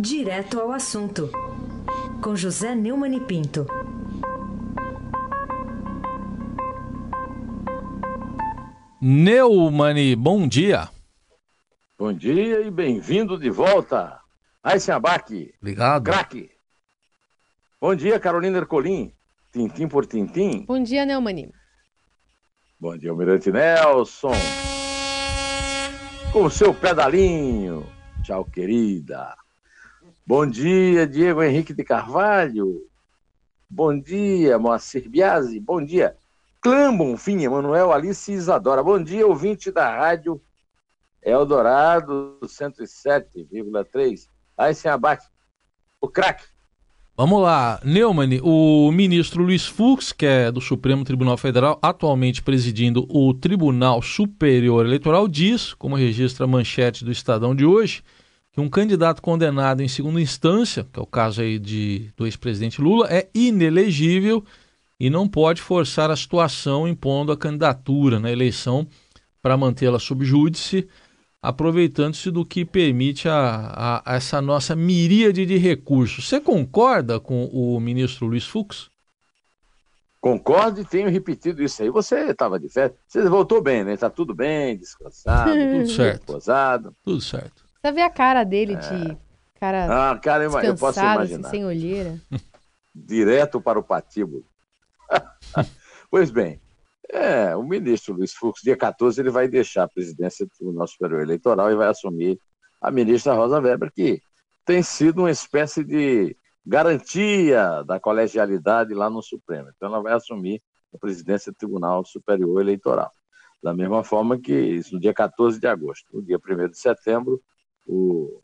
Direto ao assunto, com José Neumann e Pinto. Neumani, bom dia. Bom dia e bem-vindo de volta. Aysen Abac. Obrigado. Craque. Bom dia, Carolina Ercolim. Tintim por tintim. Bom dia, Neumani. Bom dia, Almirante Nelson. Com o seu pedalinho. Tchau, querida. Bom dia, Diego Henrique de Carvalho. Bom dia, Moacir Biasi. Bom dia, Clã Bonfim, Emanuel Alice Isadora. Bom dia, ouvinte da rádio Eldorado 107,3. Aí sem abate. O craque. Vamos lá, Neumann, o ministro Luiz Fux, que é do Supremo Tribunal Federal, atualmente presidindo o Tribunal Superior Eleitoral, diz, como registra a manchete do Estadão de hoje, que um candidato condenado em segunda instância, que é o caso aí de, do ex-presidente Lula, é inelegível e não pode forçar a situação impondo a candidatura na eleição para mantê-la sob júdice, aproveitando-se do que permite a, a, a, essa nossa miríade de recursos. Você concorda com o ministro Luiz Fux? Concordo e tenho repetido isso aí. Você estava de férias, você voltou bem, né? Está tudo bem, descansado, tudo certo. Reposado. Tudo certo. Você vê a cara dele de cara, Ah, cara, eu, posso descansado, imaginar. assim, sem olheira. Direto para o patíbulo. pois bem, é, o ministro Luiz Fux, dia 14, ele vai deixar a presidência do Tribunal Superior Eleitoral e vai assumir a ministra Rosa Weber, que tem sido uma espécie de garantia da colegialidade lá no Supremo. Então, ela vai assumir a presidência do Tribunal Superior Eleitoral. Da mesma forma que isso, no dia 14 de agosto. No dia 1 de setembro, o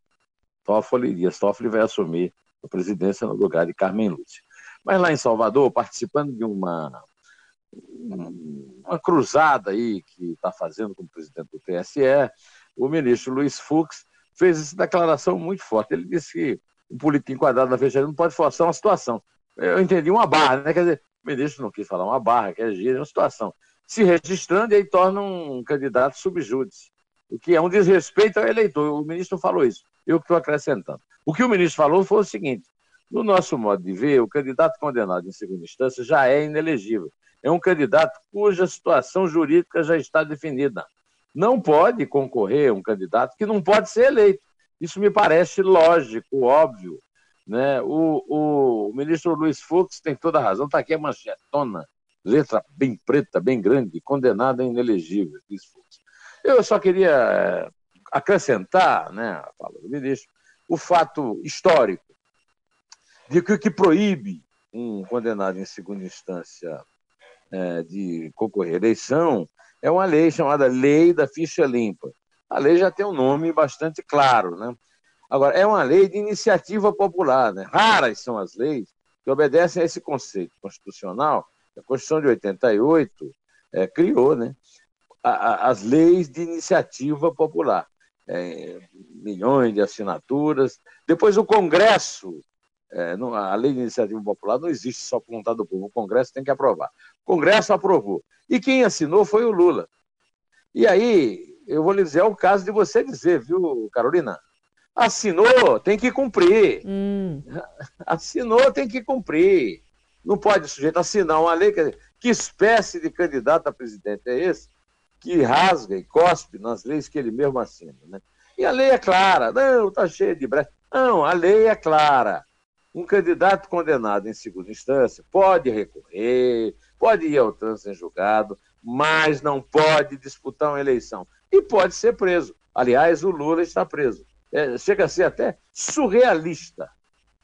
Toffoli, Dias Toffoli vai assumir a presidência no lugar de Carmen Lúcia. Mas lá em Salvador, participando de uma, uma cruzada aí que está fazendo com o presidente do TSE, o ministro Luiz Fux fez essa declaração muito forte. Ele disse que um político enquadrado na fecharia não pode forçar uma situação. Eu entendi uma barra, né? Quer dizer, o ministro não quis falar uma barra, quer dizer, uma situação. Se registrando e aí torna um candidato subjúdice, o que é um desrespeito ao eleitor. O ministro falou isso, eu que estou acrescentando. O que o ministro falou foi o seguinte: no nosso modo de ver, o candidato condenado em segunda instância já é inelegível. É um candidato cuja situação jurídica já está definida. Não pode concorrer um candidato que não pode ser eleito. Isso me parece lógico, óbvio. Né? O, o ministro Luiz Fux tem toda a razão. Está aqui a manchetona, letra bem preta, bem grande, condenado inelegível. Luiz Fux. Eu só queria acrescentar, né, a fala do ministro, o fato histórico de que o que proíbe um condenado em segunda instância é, de concorrer à eleição é uma lei chamada Lei da Ficha Limpa. A lei já tem um nome bastante claro, né? Agora, é uma lei de iniciativa popular, né? Raras são as leis que obedecem a esse conceito constitucional. A Constituição de 88 é, criou, né? A, a, as leis de iniciativa popular. É, milhões de assinaturas. Depois o Congresso é, não, a lei de iniciativa popular não existe só por vontade do povo, o Congresso tem que aprovar. O Congresso aprovou. E quem assinou foi o Lula. E aí, eu vou lhe dizer, é o caso de você dizer, viu, Carolina? Assinou, tem que cumprir. Hum. Assinou, tem que cumprir. Não pode o sujeito assinar uma lei. Que, que espécie de candidato a presidente é esse que rasga e cospe nas leis que ele mesmo assina? Né? E a lei é clara. Não, está cheio de brecha. Não, a lei é clara um candidato condenado em segunda instância pode recorrer, pode ir ao trânsito em julgado, mas não pode disputar uma eleição. E pode ser preso. Aliás, o Lula está preso. É, chega a ser até surrealista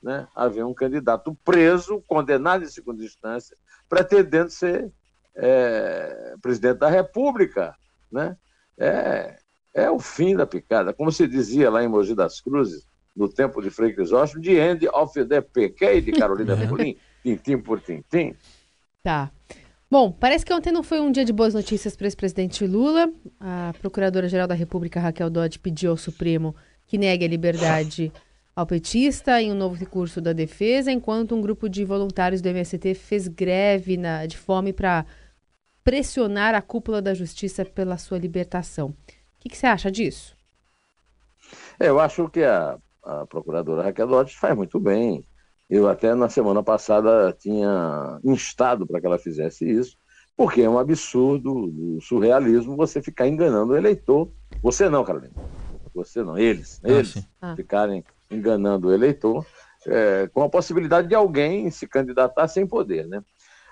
né, haver um candidato preso, condenado em segunda instância, pretendendo ser é, presidente da República. Né? É, é o fim da picada. Como se dizia lá em Mogi das Cruzes, no tempo de Frei Crisóstomo, de End of the PK, de Carolina Pulim, tintim por tintim. Tá. Bom, parece que ontem não foi um dia de boas notícias para o ex-presidente Lula. A Procuradora-Geral da República, Raquel Dodge, pediu ao Supremo que negue a liberdade ao petista em um novo recurso da defesa, enquanto um grupo de voluntários do MST fez greve na, de fome para pressionar a cúpula da justiça pela sua libertação. O que, que você acha disso? É, eu acho que a a procuradora Raquel Dodge faz muito bem. Eu até na semana passada tinha instado para que ela fizesse isso, porque é um absurdo, um surrealismo você ficar enganando o eleitor. Você não, Carolina. Você não, eles. Ah, eles ah. ficarem enganando o eleitor é, com a possibilidade de alguém se candidatar sem poder, né?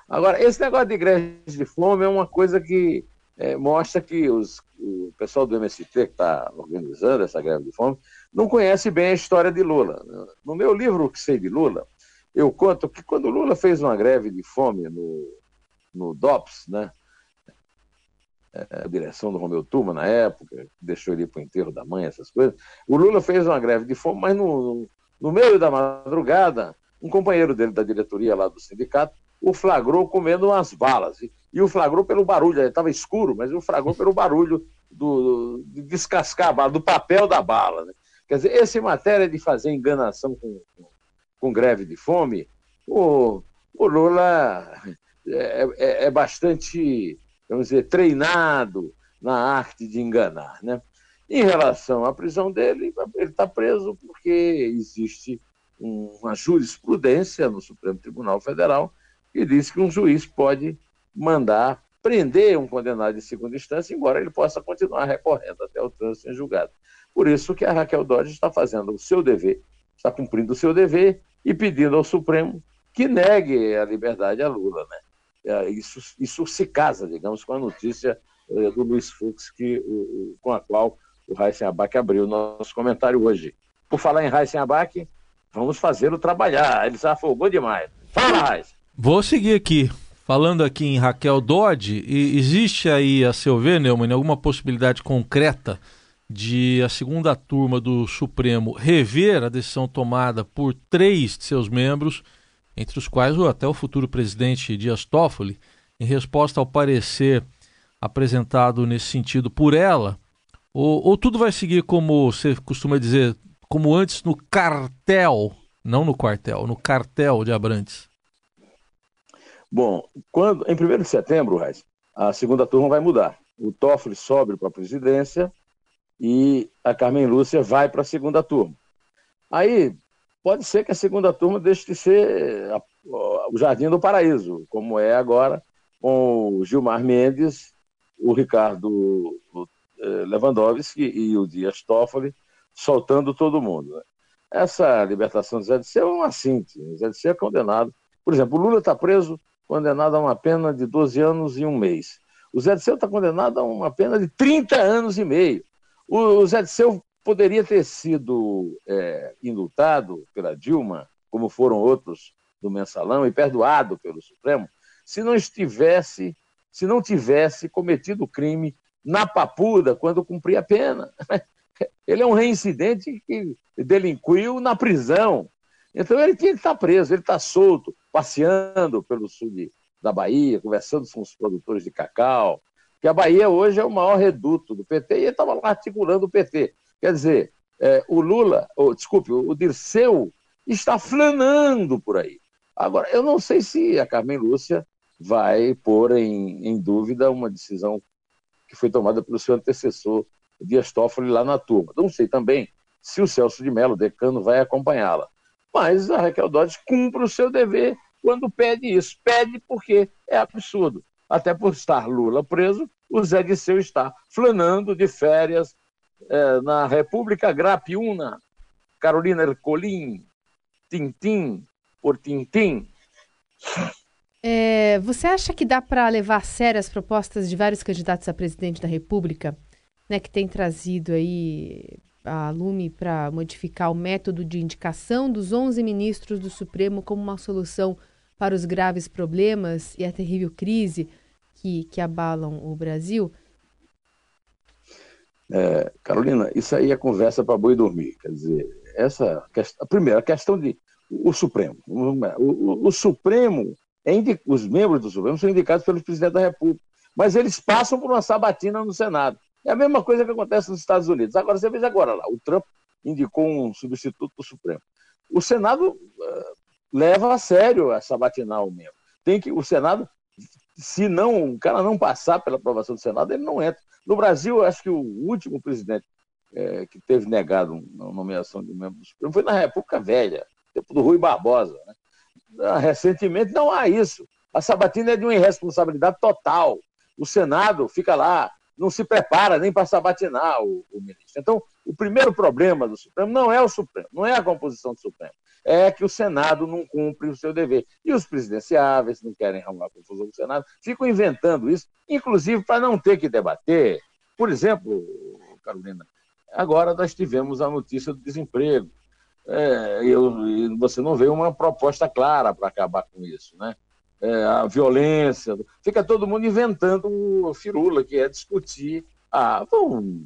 Agora, esse negócio de greve de fome é uma coisa que é, mostra que os, o pessoal do MST que está organizando essa greve de fome não conhece bem a história de Lula. No meu livro, O que sei de Lula, eu conto que quando Lula fez uma greve de fome no, no DOPS, né? É, a direção do Romeu Turma na época, deixou ele para o enterro da mãe, essas coisas. O Lula fez uma greve de fome, mas no, no meio da madrugada, um companheiro dele da diretoria lá do sindicato o flagrou comendo umas balas. E, o flagrou pelo barulho, estava escuro, mas o flagrou pelo barulho do, de descascar a bala, do papel da bala. Né? Quer dizer, essa matéria de fazer enganação com, com greve de fome, o, o Lula é, é, é, bastante, vamos dizer, treinado na arte de enganar. Né? Em relação à prisão dele, ele está preso porque existe uma jurisprudência no Supremo Tribunal Federal que diz que um juiz pode mandar prender um condenado de segunda instância, embora ele possa continuar recorrendo até o trânsito em julgado. Por isso que a Raquel Dodge está fazendo o seu dever, está cumprindo o seu dever e pedindo ao Supremo que negue a liberdade a Lula. Né? É, isso, isso se casa, digamos, com a notícia eh, do Luiz Fux, que, com a qual o Raíssen Abac abriu nosso comentário hoje. Por falar em Raíssen Abac, vamos fazê-lo trabalhar. Ele se afogou demais. Fala, Raíssen! Vou seguir aqui. Falando aqui em Raquel Dodge, existe aí, a seu ver, Neumann, alguma possibilidade concreta de a segunda turma do Supremo rever a decisão tomada por três de seus membros, entre os quais até o futuro presidente Dias Toffoli, em resposta ao parecer apresentado nesse sentido por ela? Ou, ou tudo vai seguir como você costuma dizer, como antes no cartel, não no quartel, no cartel de Abrantes? Bom, quando, em 1 de setembro, Reis, a segunda turma vai mudar. O Toffoli sobe para a presidência e a Carmen Lúcia vai para a segunda turma. Aí pode ser que a segunda turma deixe de ser a, o Jardim do Paraíso, como é agora com o Gilmar Mendes, o Ricardo eh, Lewandowski e o Dias Toffoli soltando todo mundo. Né? Essa libertação de Zé de Ser é uma síntese. Zé de Ser é condenado. Por exemplo, o Lula está preso condenado a uma pena de 12 anos e um mês. O Zé Disseu está condenado a uma pena de 30 anos e meio. O Zé Disseu poderia ter sido é, indultado pela Dilma, como foram outros do mensalão, e perdoado pelo Supremo, se não estivesse, se não tivesse cometido o crime na Papuda quando cumpria a pena. Ele é um reincidente que delinquiu na prisão. Então ele tinha que estar preso, ele está solto passeando pelo sul de, da Bahia, conversando com os produtores de cacau, que a Bahia hoje é o maior reduto do PT e ele estava lá articulando o PT. Quer dizer, é, o Lula, ou, desculpe, o Dirceu está flanando por aí. Agora, eu não sei se a Carmen Lúcia vai pôr em, em dúvida uma decisão que foi tomada pelo seu antecessor, Dias Toffoli, lá na turma. Não sei também se o Celso de Mello, decano, vai acompanhá-la. Mas a Raquel Dodge cumpre o seu dever quando pede isso. Pede porque é absurdo. Até por estar Lula preso, o Zé Disseu está flanando de férias é, na República Grapiúna, Carolina Ercolim, Tintim por Tintim. É, você acha que dá para levar a sério as propostas de vários candidatos a presidente da República, né, que tem trazido aí a Lume para modificar o método de indicação dos 11 ministros do Supremo como uma solução para os graves problemas e a terrível crise que, que abalam o Brasil? É, Carolina, isso aí é conversa para boi dormir. Quer dizer, essa a primeira a questão de o Supremo. O, o, o Supremo, é os membros do Supremo são indicados pelo presidente da República, mas eles passam por uma sabatina no Senado. É a mesma coisa que acontece nos Estados Unidos. Agora, você veja agora lá, o Trump indicou um substituto do Supremo. O Senado uh, leva a sério essa batinal mesmo. Tem que o Senado, se não o cara não passar pela aprovação do Senado, ele não entra. No Brasil, acho que o último presidente é, que teve negado uma nomeação de membro do Supremo foi na República Velha, tempo do Rui Barbosa. Né? Ah, recentemente não há isso. A sabatina é de uma irresponsabilidade total. O Senado fica lá, não se prepara nem para sabatinar o, o, ministro. Então, o primeiro problema do Supremo não é o Supremo, não é a composição do Supremo, é que o Senado não cumpre o seu dever. E os presidenciáveis não querem arrumar confusão com o Senado, ficam inventando isso, inclusive para não ter que debater. Por exemplo, Carolina, agora nós tivemos a notícia do desemprego. É, eu, você não vê uma proposta clara para acabar com isso, né? É, a violência, fica todo mundo inventando firula, que é discutir. Ah, vamos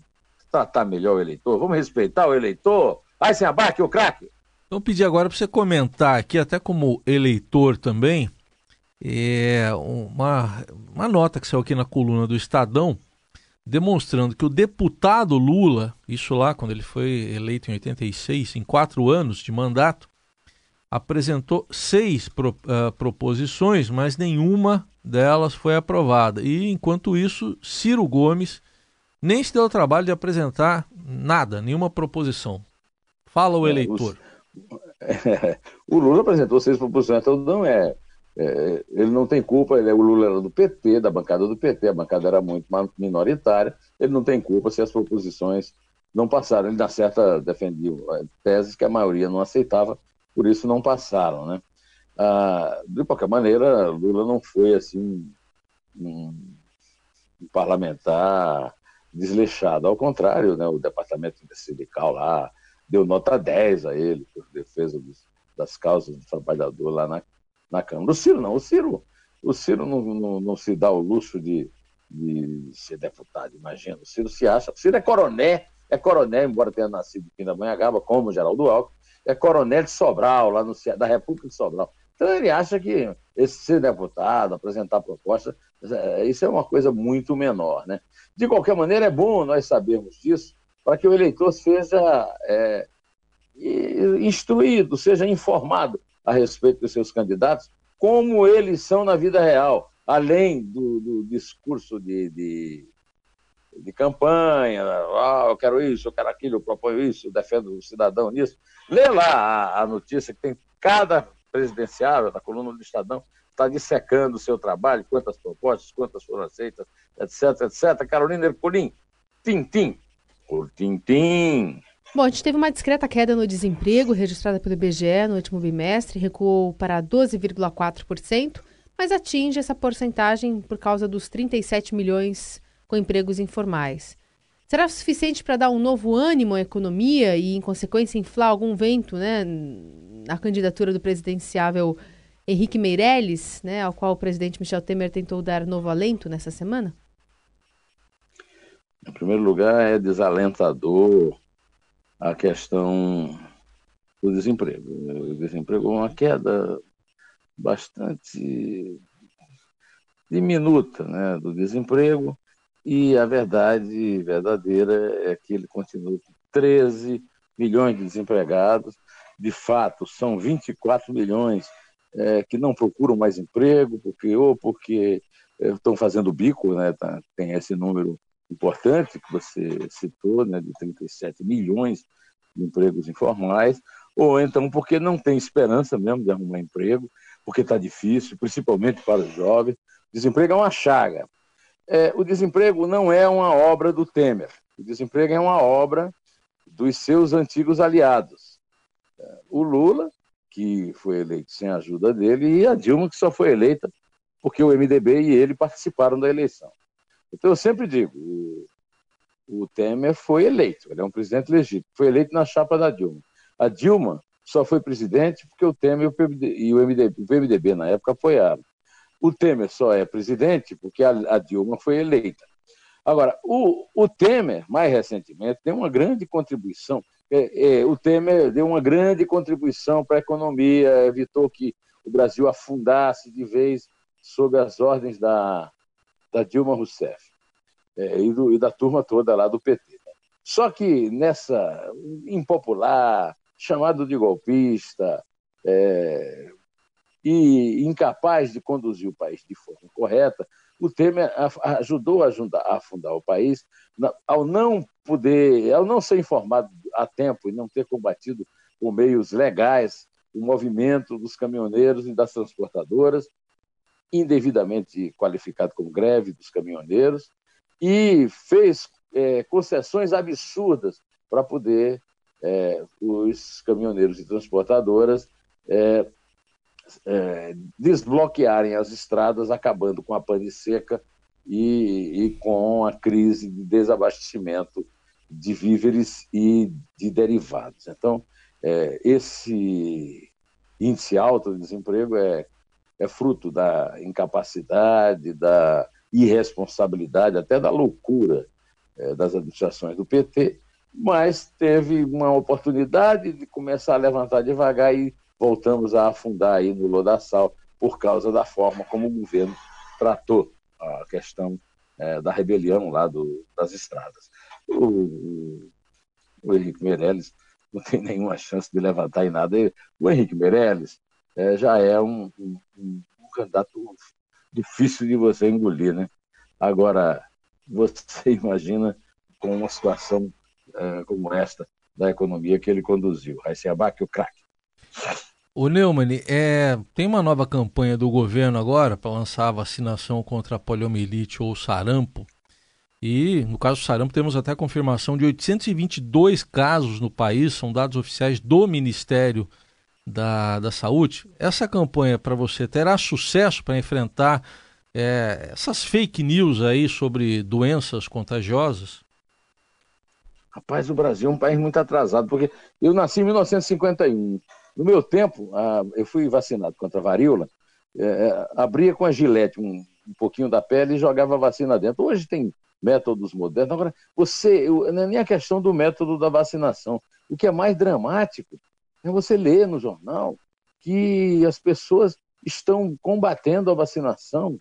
tratar melhor o eleitor, vamos respeitar o eleitor. Vai sem abaque, o craque. Então, pedir agora para você comentar aqui, até como eleitor também, é uma, uma nota que saiu aqui na coluna do Estadão, demonstrando que o deputado Lula, isso lá quando ele foi eleito em 86, em quatro anos de mandato, apresentou seis pro, uh, proposições, mas nenhuma delas foi aprovada. E enquanto isso, Ciro Gomes nem se deu o trabalho de apresentar nada, nenhuma proposição. Fala o é, eleitor. O, é, o Lula apresentou seis proposições, então não é é, ele não tem culpa, ele, é, o Lula era do PT, da bancada do PT, a bancada era muito minoritária, ele não tem culpa se as proposições não passaram. Ele, na certa, defendia é, teses que a maioria não aceitava, por isso não passaram. Né? Ah, de qualquer maneira, Lula não foi assim um, um parlamentar desleixado, ao contrário, né, o departamento sindical lá deu nota 10 a ele por defesa dos, das causas do trabalhador lá na na Câmara. O Ciro não, o Ciro, o Ciro não, não, não se dá o luxo de, de ser deputado, imagina. O Ciro se acha. O Ciro é coroné, é coronel, embora tenha nascido em Pindamonhangaba, como o Geraldo Alckmin, é coronel de Sobral, lá no, da República de Sobral. Então ele acha que esse ser deputado, apresentar proposta, é, isso é uma coisa muito menor. Né? De qualquer maneira, é bom nós sabermos disso para que o eleitor seja é, instruído, seja informado a respeito dos seus candidatos, como eles são na vida real, além do, do discurso de, de, de, campanha, ah, eu quero isso, eu quero aquilo, eu proponho isso, eu defendo o cidadão nisso. Lê lá a, a notícia que tem cada presidenciável da coluna do Estadão, está dissecando o seu trabalho, quantas propostas, quantas foram aceitas, etc, etc. Carolina Ercolim, tim-tim, por tim-tim. Bom, a gente teve uma discreta queda no desemprego registrada pelo IBGE no último bimestre, recuou para 12,4%, mas atinge essa porcentagem por causa dos 37 milhões com empregos informais. Será suficiente para dar um novo ânimo à economia e, em consequência, inflar algum vento né, na candidatura do presidenciável Henrique Meirelles, né, ao qual o presidente Michel Temer tentou dar novo alento nessa semana? Em primeiro lugar, é desalentador a questão do desemprego. O desemprego é uma queda bastante diminuta né, do desemprego e a verdade verdadeira é que ele continua com 13 milhões de desempregados. De fato, são 24 milhões é, que não procuram mais emprego, porque ou porque é, estão fazendo bico, né, tá, tem esse número importante que você citou, né, de 37 milhões de empregos informais, ou então porque não tem esperança mesmo de arrumar emprego, porque está difícil, principalmente para os jovens. Desemprego é uma chaga. É, o desemprego não é uma obra do Temer. O desemprego é uma obra dos seus antigos aliados. É, o Lula, que foi eleito sem a ajuda dele, e a Dilma, que só foi eleita porque o MDB e ele participaram da eleição. Então, eu sempre digo: o, o Temer foi eleito, ele é um presidente legítimo, foi eleito na chapa da Dilma. A Dilma só foi presidente porque o Temer e o MDB, o MDB na época apoiaram. O Temer só é presidente porque a, a Dilma foi eleita. Agora, o, o, Temer, mais recentemente, deu uma grande contribuição. É, é, o Temer deu uma grande contribuição para a economia, evitou que o Brasil afundasse de vez sob as ordens da, da Dilma Rousseff é, e, do, e, da turma toda lá do PT. Só que nessa impopular, chamado de golpista, é, e incapaz de conduzir o país de forma correta, o Temer ajudou a afundar o país ao não poder, ao não ser informado a tempo e não ter combatido com meios legais o movimento dos caminhoneiros e das transportadoras, indevidamente qualificado como greve dos caminhoneiros, e fez é, concessões absurdas para poder é, os caminhoneiros e transportadoras é, é, desbloquearem as estradas, acabando com a pane seca e, e com a crise de desabastecimento de víveres e de derivados. Então, é, esse índice alto de desemprego é, é fruto da incapacidade, da irresponsabilidade, até da loucura é, das administrações do PT, mas teve uma oportunidade de começar a levantar devagar e voltamos a afundar aí no lodaçal por causa da forma como o governo tratou a questão é, da rebelião lá do, das estradas. O, o, Henrique Meirelles não tem nenhuma chance de levantar em nada. O Henrique Meirelles é, já é um, um, um, candidato difícil de você engolir, né? Agora, você imagina com uma situação é, como esta da economia que ele conduziu. Aí se abaque o craque. O Neumann, é, tem uma nova campanha do governo agora para lançar a vacinação contra a poliomielite ou sarampo. E no caso do sarampo temos até a confirmação de 822 casos no país, são dados oficiais do Ministério da, da Saúde. Essa campanha para você terá sucesso para enfrentar é, essas fake news aí sobre doenças contagiosas? Rapaz, o Brasil é um país muito atrasado, porque eu nasci em 1951. No meu tempo, eu fui vacinado contra a varíola, é, é, abria com a gilete um, pouquinho da pele e jogava a vacina dentro. Hoje tem métodos modernos. Agora, você, não é nem a questão do método da vacinação. O que é mais dramático é você ler no jornal que as pessoas estão combatendo a vacinação,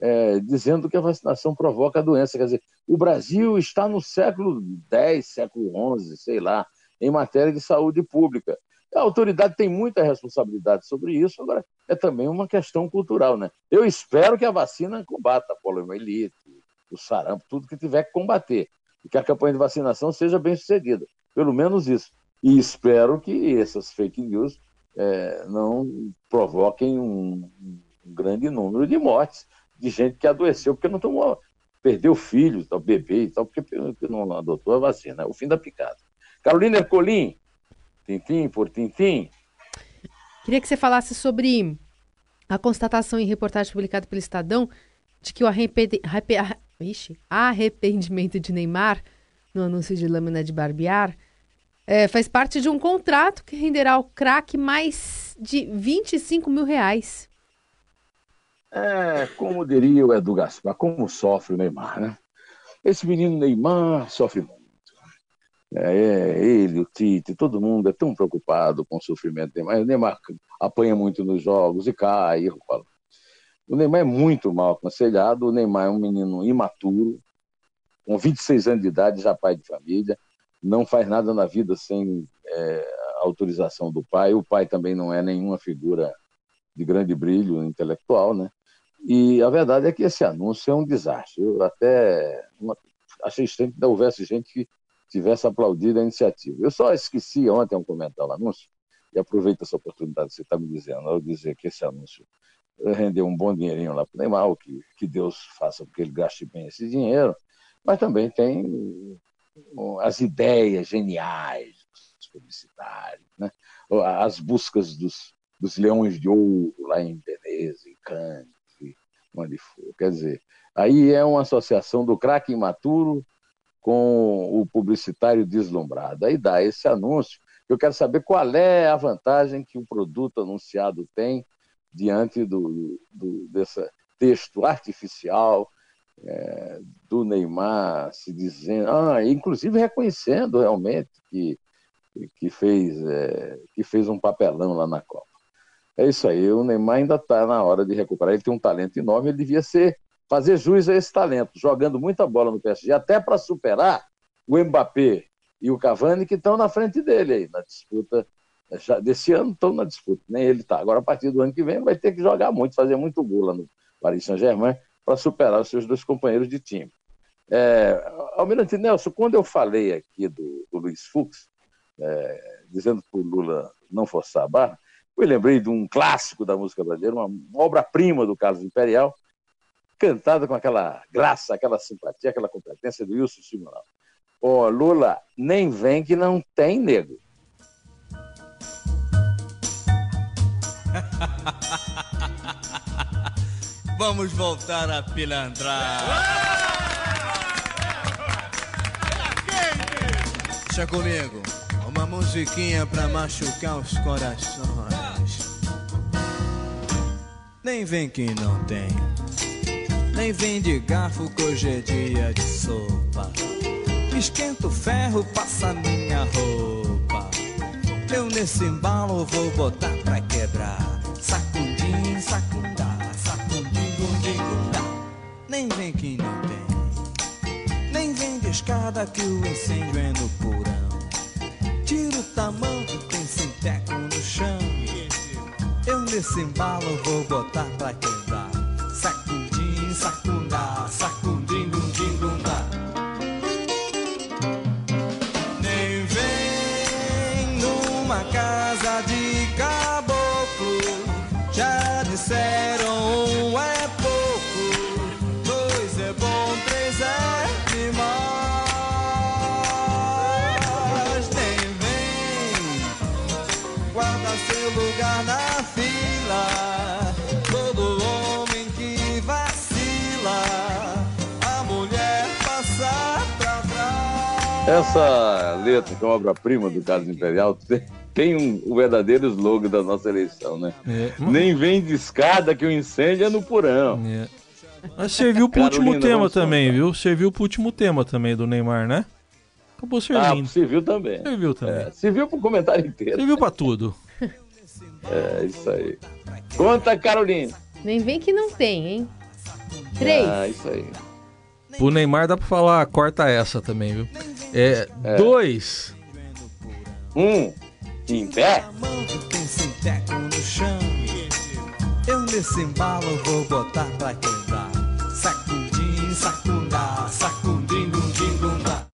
é, dizendo que a vacinação provoca a doença. Quer dizer, o Brasil está no século X, século XI, sei lá, em matéria de saúde pública. A autoridade tem muita responsabilidade sobre isso, agora é também uma questão cultural, né? Eu espero que a vacina combata a poliomielite, o sarampo, tudo que tiver que combater, e que a campanha de vacinação seja bem sucedida, pelo menos isso. E espero que essas fake news é, não provoquem um, um, grande número de mortes de gente que adoeceu porque não tomou, perdeu filhos, tal, bebê e tal, porque não adotou a vacina. É o fim da picada. Carolina Ercolim, tintim por tintim. Queria que você falasse sobre a constatação em reportagem publicada pelo Estadão de que o arrependimento de Neymar no anúncio de lâmina de barbear é, faz parte de um contrato que renderá ao craque mais de 25 mil reais. É, como diria o Edu Gaspar, como sofre o Neymar, né? Esse menino Neymar sofre muito. É, ele, o Tite, todo mundo é tão preocupado com o sofrimento do Neymar. O Neymar apanha muito nos jogos e cai. O Neymar é muito mal aconselhado. O Neymar é um menino imaturo, com 26 anos de idade, já pai de família. Não faz nada na vida sem é, autorização do pai. O pai também não é nenhuma figura de grande brilho intelectual, né? E a verdade é que esse anúncio é um desastre. Eu até uma, achei estranho que houvesse gente que tivesse aplaudido a iniciativa. Eu só esqueci ontem um comentário no anúncio, e aproveito essa oportunidade que você está me dizendo, ao dizer que esse anúncio rendeu um bom dinheirinho lá para o Neymar, que, que Deus faça com que ele gaste bem esse dinheiro, mas também tem as ideias geniais dos publicitários, né? as buscas dos, dos leões de ouro lá em Veneza, em Cannes, onde for. Quer dizer, aí é uma associação do craque imaturo com o publicitário deslumbrado. Aí dá esse anúncio. Eu quero saber qual é a vantagem que o produto anunciado tem diante do, do desse texto artificial é, do Neymar se dizendo, ah, inclusive reconhecendo realmente que, que, fez, é, que fez um papelão lá na Copa. É isso aí, o Neymar ainda está na hora de recuperar. Ele tem um talento enorme, ele devia ser fazer jus a esse talento, jogando muita bola no PSG, até para superar o Mbappé e o Cavani que estão na frente dele aí, na disputa Já, desse ano estão na disputa, nem ele está. Agora, a partir do ano que vem, vai ter que jogar muito, fazer muito lá no Paris Saint-Germain para superar os seus dois companheiros de time. É, Almirante Nelson, quando eu falei aqui do, do Luiz Fux, é, dizendo que o Lula não forçar a barra, eu lembrei de um clássico da música brasileira, uma obra-prima do Carlos Imperial, cantada com aquela graça, aquela simpatia, aquela competência do Wilson Simonal. Ó, oh, Lula, nem vem que não tem nego. Vamos voltar a pilantrar. Deixa comigo, uma musiquinha pra machucar os corações. Nem vem que não tem, nem vem de garfo que hoje é dia de sopa. Esquenta o ferro, passa minha roupa. Eu nesse embalo vou botar pra quebrar. Sacundim, sacundá, sacundim, gundim, gundá. Nem vem que não tem, nem vem de escada que o incêndio é no porão. Tira o tamanho, tem sinteco no chão. Eu nesse embalo vou botar pra quebrar. Sacundim, Essa letra, que é uma obra-prima do Carlos Imperial, tem, um, o verdadeiro slogan da nossa eleição, né? É. Nem vem de escada que o incêndio é no porão. É. Mas serviu pro Carolina, último tema também, contar. viu? Serviu pro último tema também do Neymar, né? Acabou Ah, servindo. civil também. Serviu também. É, civil pro comentário inteiro. Serviu pra tudo. É isso aí. Conta, Carolina. Nem vem que não tem, hein? Três. Ah, isso aí. Pro Neymar dá pra falar, corta essa também, viu? É, É. dois. Um, em pé. Eu nesse embalo vou botar pra quebrar.